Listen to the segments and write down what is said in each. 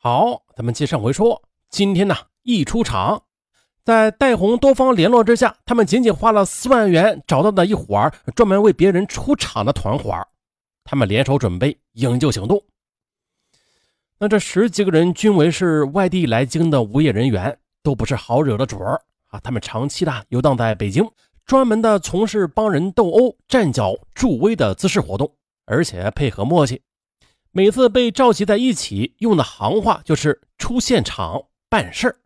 好，咱们接上回说，今天呢一出场，在戴红多方联络之下，他们仅仅花了四万元找到的一伙专门为别人出场的团伙，他们联手准备营救行动。那这十几个人均为是外地来京的无业人员，都不是好惹的主儿啊。他们长期的游荡在北京，专门的从事帮人斗殴、站脚助威的姿势活动，而且配合默契。每次被召集在一起，用的行话就是出现场办事儿，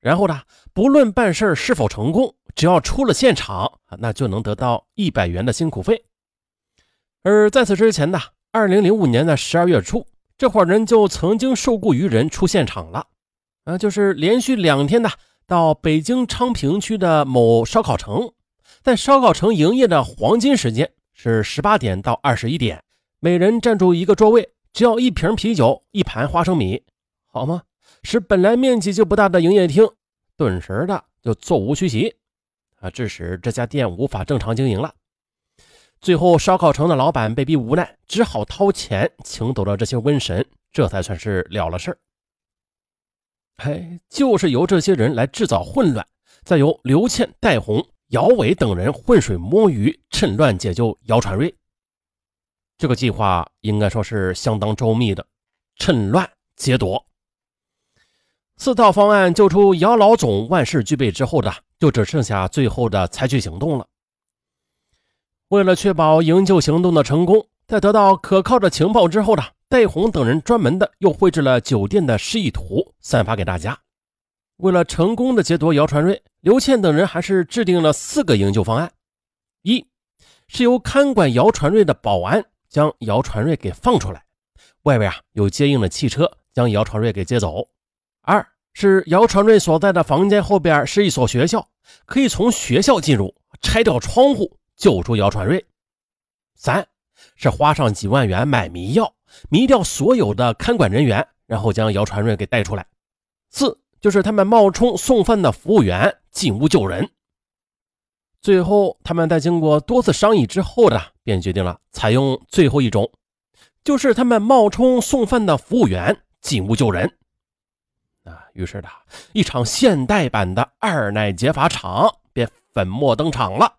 然后呢，不论办事儿是否成功，只要出了现场，那就能得到一百元的辛苦费。而在此之前呢，二零零五年的十二月初，这伙人就曾经受雇于人出现场了，啊，就是连续两天呢，到北京昌平区的某烧烤城，在烧烤城营业的黄金时间是十八点到二十一点，每人占住一个座位。只要一瓶啤酒，一盘花生米，好吗？使本来面积就不大的营业厅，顿时的就座无虚席，啊，致使这家店无法正常经营了。最后，烧烤城的老板被逼无奈，只好掏钱请走了这些瘟神，这才算是了了事儿。哎，就是由这些人来制造混乱，再由刘倩、戴红、姚伟等人浑水摸鱼，趁乱解救姚传瑞。这个计划应该说是相当周密的，趁乱劫夺。四套方案救出姚老总，万事俱备之后的，就只剩下最后的采取行动了。为了确保营救行动的成功，在得到可靠的情报之后的，戴红等人专门的又绘制了酒店的示意图，散发给大家。为了成功的劫夺姚传瑞，刘倩等人还是制定了四个营救方案：一是由看管姚传瑞的保安。将姚传瑞给放出来，外边啊有接应的汽车将姚传瑞给接走。二是姚传瑞所在的房间后边是一所学校，可以从学校进入，拆掉窗户救出姚传瑞。三是花上几万元买迷药，迷掉所有的看管人员，然后将姚传瑞给带出来。四就是他们冒充送饭的服务员进屋救人。最后，他们在经过多次商议之后呢，便决定了采用最后一种，就是他们冒充送饭的服务员进屋救人。啊，于是的，一场现代版的二奶劫法场便粉墨登场了。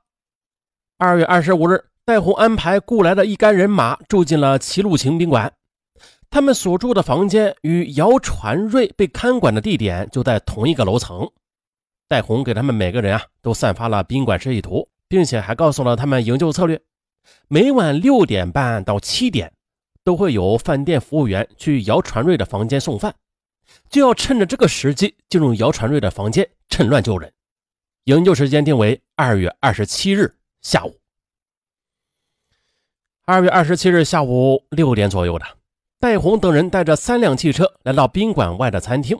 二月二十五日，戴红安排雇来的一干人马住进了齐路晴宾馆，他们所住的房间与姚传瑞被看管的地点就在同一个楼层。戴红给他们每个人啊都散发了宾馆示意图，并且还告诉了他们营救策略：每晚六点半到七点，都会有饭店服务员去姚传瑞的房间送饭，就要趁着这个时机进入姚传瑞的房间，趁乱救人。营救时间定为二月二十七日下午。二月二十七日下午六点左右的，戴红等人带着三辆汽车来到宾馆外的餐厅。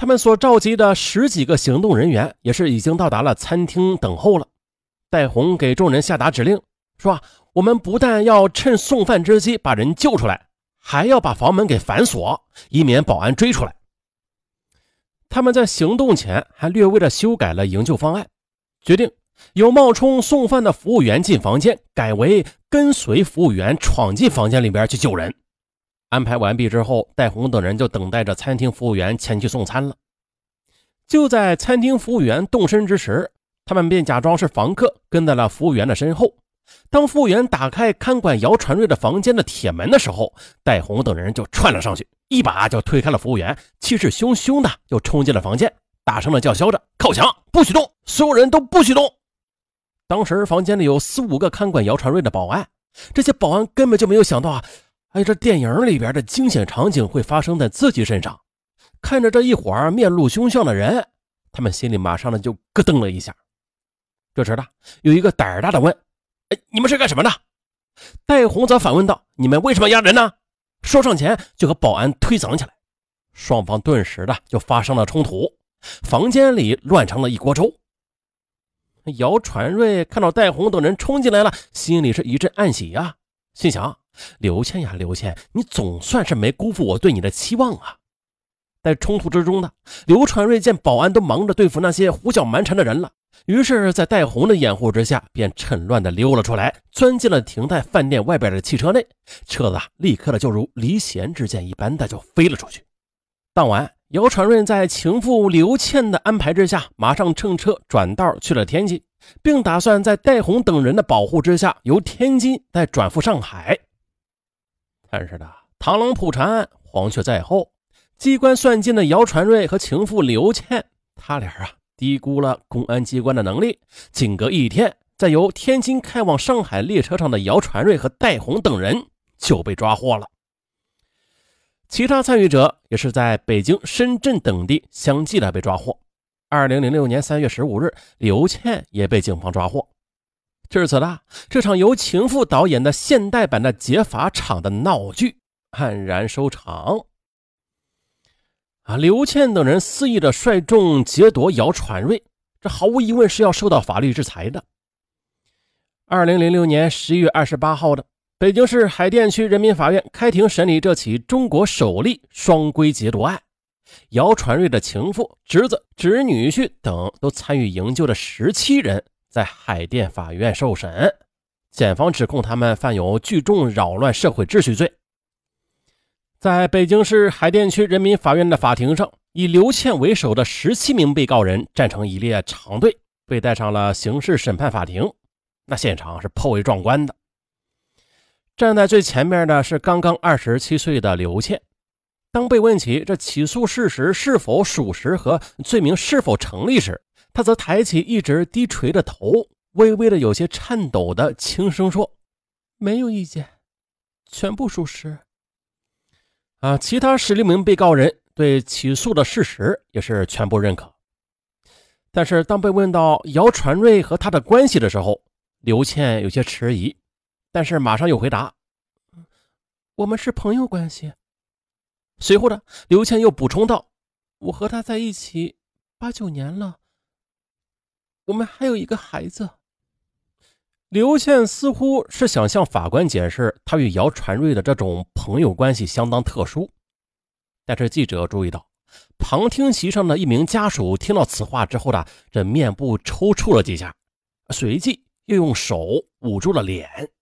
他们所召集的十几个行动人员也是已经到达了餐厅等候了。戴红给众人下达指令，说：“我们不但要趁送饭之机把人救出来，还要把房门给反锁，以免保安追出来。”他们在行动前还略微的修改了营救方案，决定由冒充送饭的服务员进房间，改为跟随服务员闯进房间里边去救人。安排完毕之后，戴红等人就等待着餐厅服务员前去送餐了。就在餐厅服务员动身之时，他们便假装是房客，跟在了服务员的身后。当服务员打开看管姚传瑞的房间的铁门的时候，戴红等人就窜了上去，一把就推开了服务员，气势汹汹的就冲进了房间，大声的叫嚣着：“靠墙，不许动！所有人都不许动！”当时房间里有四五个看管姚传瑞的保安，这些保安根本就没有想到啊。哎，这电影里边的惊险场景会发生在自己身上。看着这一伙面露凶相的人，他们心里马上呢就咯噔了一下。这时呢，有一个胆儿大的问：“哎，你们是干什么的？”戴红则反问道：“你们为什么压人呢？”说上前就和保安推搡起来，双方顿时的就发生了冲突，房间里乱成了一锅粥。姚传瑞看到戴红等人冲进来了，心里是一阵暗喜呀，心想。刘倩呀，刘倩，你总算是没辜负我对你的期望啊！在冲突之中呢，刘传瑞见保安都忙着对付那些胡搅蛮缠的人了，于是，在戴红的掩护之下，便趁乱的溜了出来，钻进了停在饭店外边的汽车内。车子啊，立刻的就如离弦之箭一般的就飞了出去。当晚，姚传瑞在情妇刘倩的安排之下，马上乘车转道去了天津，并打算在戴红等人的保护之下，由天津再转赴上海。但是呢，螳螂捕蝉，黄雀在后。机关算尽的姚传瑞和情妇刘倩，他俩啊低估了公安机关的能力。仅隔一天，在由天津开往上海列车上的姚传瑞和戴红等人就被抓获了。其他参与者也是在北京、深圳等地相继的被抓获。二零零六年三月十五日，刘倩也被警方抓获。至此呢，这场由情妇导演的现代版的劫法场的闹剧黯然收场。啊！刘倩等人肆意的率众劫夺姚传瑞，这毫无疑问是要受到法律制裁的。二零零六年十一月二十八号的北京市海淀区人民法院开庭审理这起中国首例双规劫夺案，姚传瑞的情妇、侄子、侄女婿等都参与营救的十七人在海淀法院受审，检方指控他们犯有聚众扰乱社会秩序罪。在北京市海淀区人民法院的法庭上，以刘倩为首的十七名被告人站成一列长队，被带上了刑事审判法庭。那现场是颇为壮观的。站在最前面的是刚刚二十七岁的刘倩。当被问起这起诉事实是否属实和罪名是否成立时，他则抬起一直低垂的头，微微的有些颤抖的轻声说：“没有意见，全部属实。”啊，其他十六名被告人对起诉的事实也是全部认可。但是，当被问到姚传瑞和他的关系的时候，刘倩有些迟疑，但是马上又回答：“我们是朋友关系。”随后呢，刘倩又补充道：“我和他在一起八九年了，我们还有一个孩子。”刘倩似乎是想向法官解释，她与姚传瑞的这种朋友关系相当特殊。但是记者注意到，旁听席上的一名家属听到此话之后呢，这面部抽搐了几下，随即又用手捂住了脸。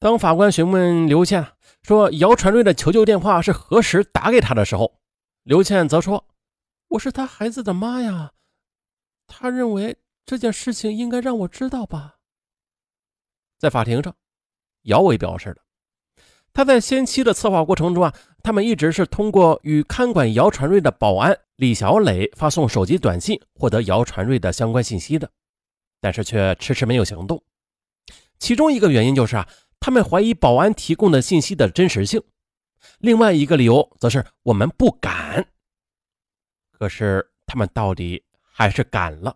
当法官询问刘倩说姚传瑞的求救电话是何时打给他的时候，刘倩则说：“我是他孩子的妈呀，他认为。”这件事情应该让我知道吧。在法庭上，姚伟表示了，他在先期的策划过程中啊，他们一直是通过与看管姚传瑞的保安李小磊发送手机短信获得姚传瑞的相关信息的，但是却迟迟没有行动。其中一个原因就是啊，他们怀疑保安提供的信息的真实性；另外一个理由则是我们不敢。可是他们到底还是赶了。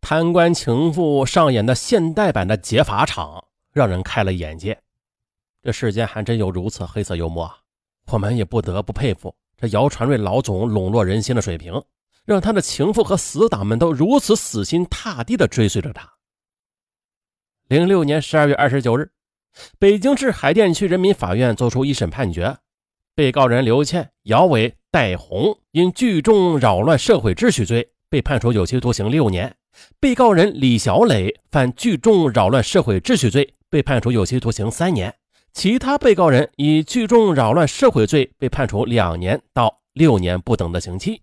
贪官情妇上演的现代版的劫法场，让人开了眼界。这世间还真有如此黑色幽默啊！我们也不得不佩服这姚传瑞老总笼络人心的水平，让他的情妇和死党们都如此死心塌地地追随着他。零六年十二月二十九日，北京市海淀区人民法院作出一审判决，被告人刘倩、姚伟、戴红因聚众扰乱社会秩序罪被判处有期徒刑六年。被告人李小磊犯聚众扰乱社会秩序罪，被判处有期徒刑三年；其他被告人以聚众扰乱社会罪被判处两年到六年不等的刑期。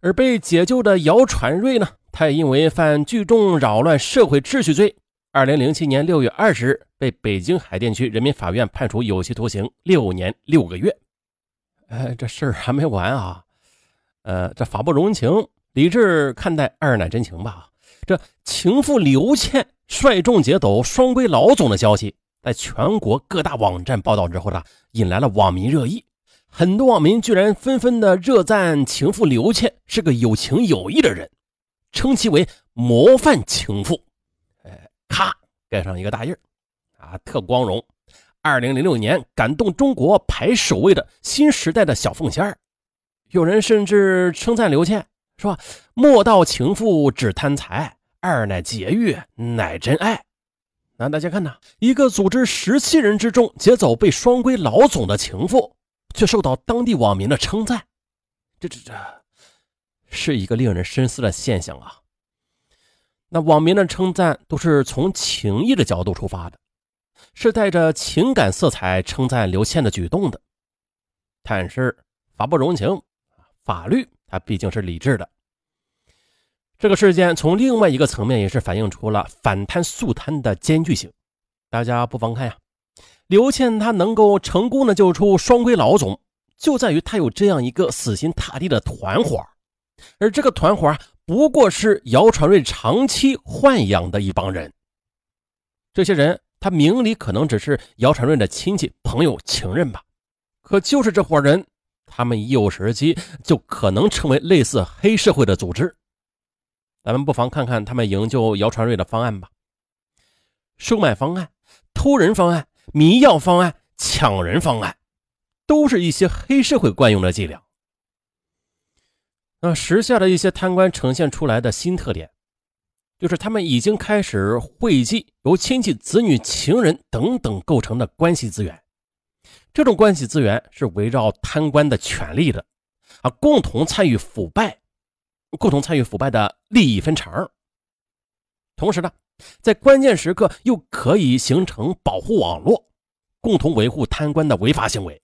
而被解救的姚传瑞呢，他也因为犯聚众扰乱社会秩序罪，二零零七年六月二十日被北京海淀区人民法院判处有期徒刑六年六个月。哎，这事儿还没完啊！呃，这法不容情。理智看待二奶真情吧。这情妇刘倩率众劫走双规老总的消息，在全国各大网站报道之后呢，引来了网民热议。很多网民居然纷纷的热赞情妇刘倩是个有情有义的人，称其为模范情妇。盖上一个大印啊，特光荣。二零零六年感动中国排首位的新时代的小凤仙有人甚至称赞刘倩。说莫道情妇只贪财，二奶劫狱乃真爱。那大家看呐，一个组织十七人之众劫走被双规老总的情妇，却受到当地网民的称赞，这这这是一个令人深思的现象啊。那网民的称赞都是从情义的角度出发的，是带着情感色彩称赞刘倩的举动的，但是法不容情，法律它毕竟是理智的。这个事件从另外一个层面也是反映出了反贪肃贪的艰巨性。大家不妨看呀，刘倩她能够成功的救出双规老总，就在于她有这样一个死心塌地的团伙，而这个团伙不过是姚传瑞长期豢养的一帮人。这些人他明里可能只是姚传瑞的亲戚、朋友、情人吧，可就是这伙人，他们一有时机就可能成为类似黑社会的组织。咱们不妨看看他们营救姚传瑞的方案吧。收买方案、偷人方案、迷药方案、抢人方案，都是一些黑社会惯用的伎俩。那时下的一些贪官呈现出来的新特点，就是他们已经开始汇集由亲戚、子女、情人等等构成的关系资源。这种关系资源是围绕贪官的权利的，啊，共同参与腐败。共同参与腐败的利益分成，同时呢，在关键时刻又可以形成保护网络，共同维护贪官的违法行为。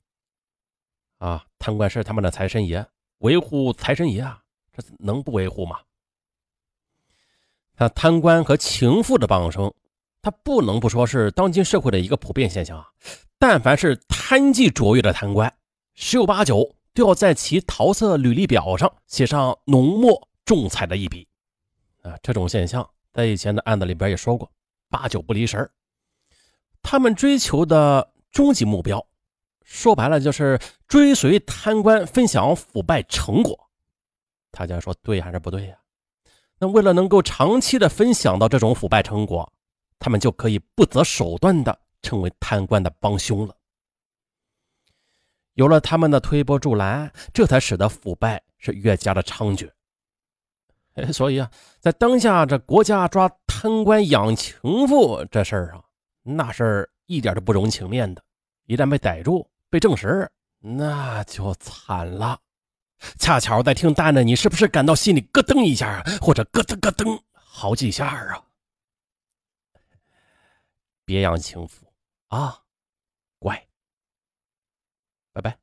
啊，贪官是他们的财神爷，维护财神爷啊，这能不维护吗？那贪官和情妇的傍生，他不能不说是当今社会的一个普遍现象啊。但凡是贪技卓越的贪官，十有八九。都要在其桃色履历表上写上浓墨重彩的一笔，啊，这种现象在以前的案子里边也说过，八九不离十。他们追求的终极目标，说白了就是追随贪官分享腐败成果。大家说对还是不对呀？那为了能够长期的分享到这种腐败成果，他们就可以不择手段的成为贪官的帮凶了。有了他们的推波助澜，这才使得腐败是越加的猖獗。哎，所以啊，在当下这国家抓贪官养情妇这事儿啊，那事一点都不容情面的。一旦被逮住、被证实，那就惨了。恰巧在听蛋的你，是不是感到心里咯噔一下，或者咯噔咯噔好几下啊？别养情妇啊！乖拜拜。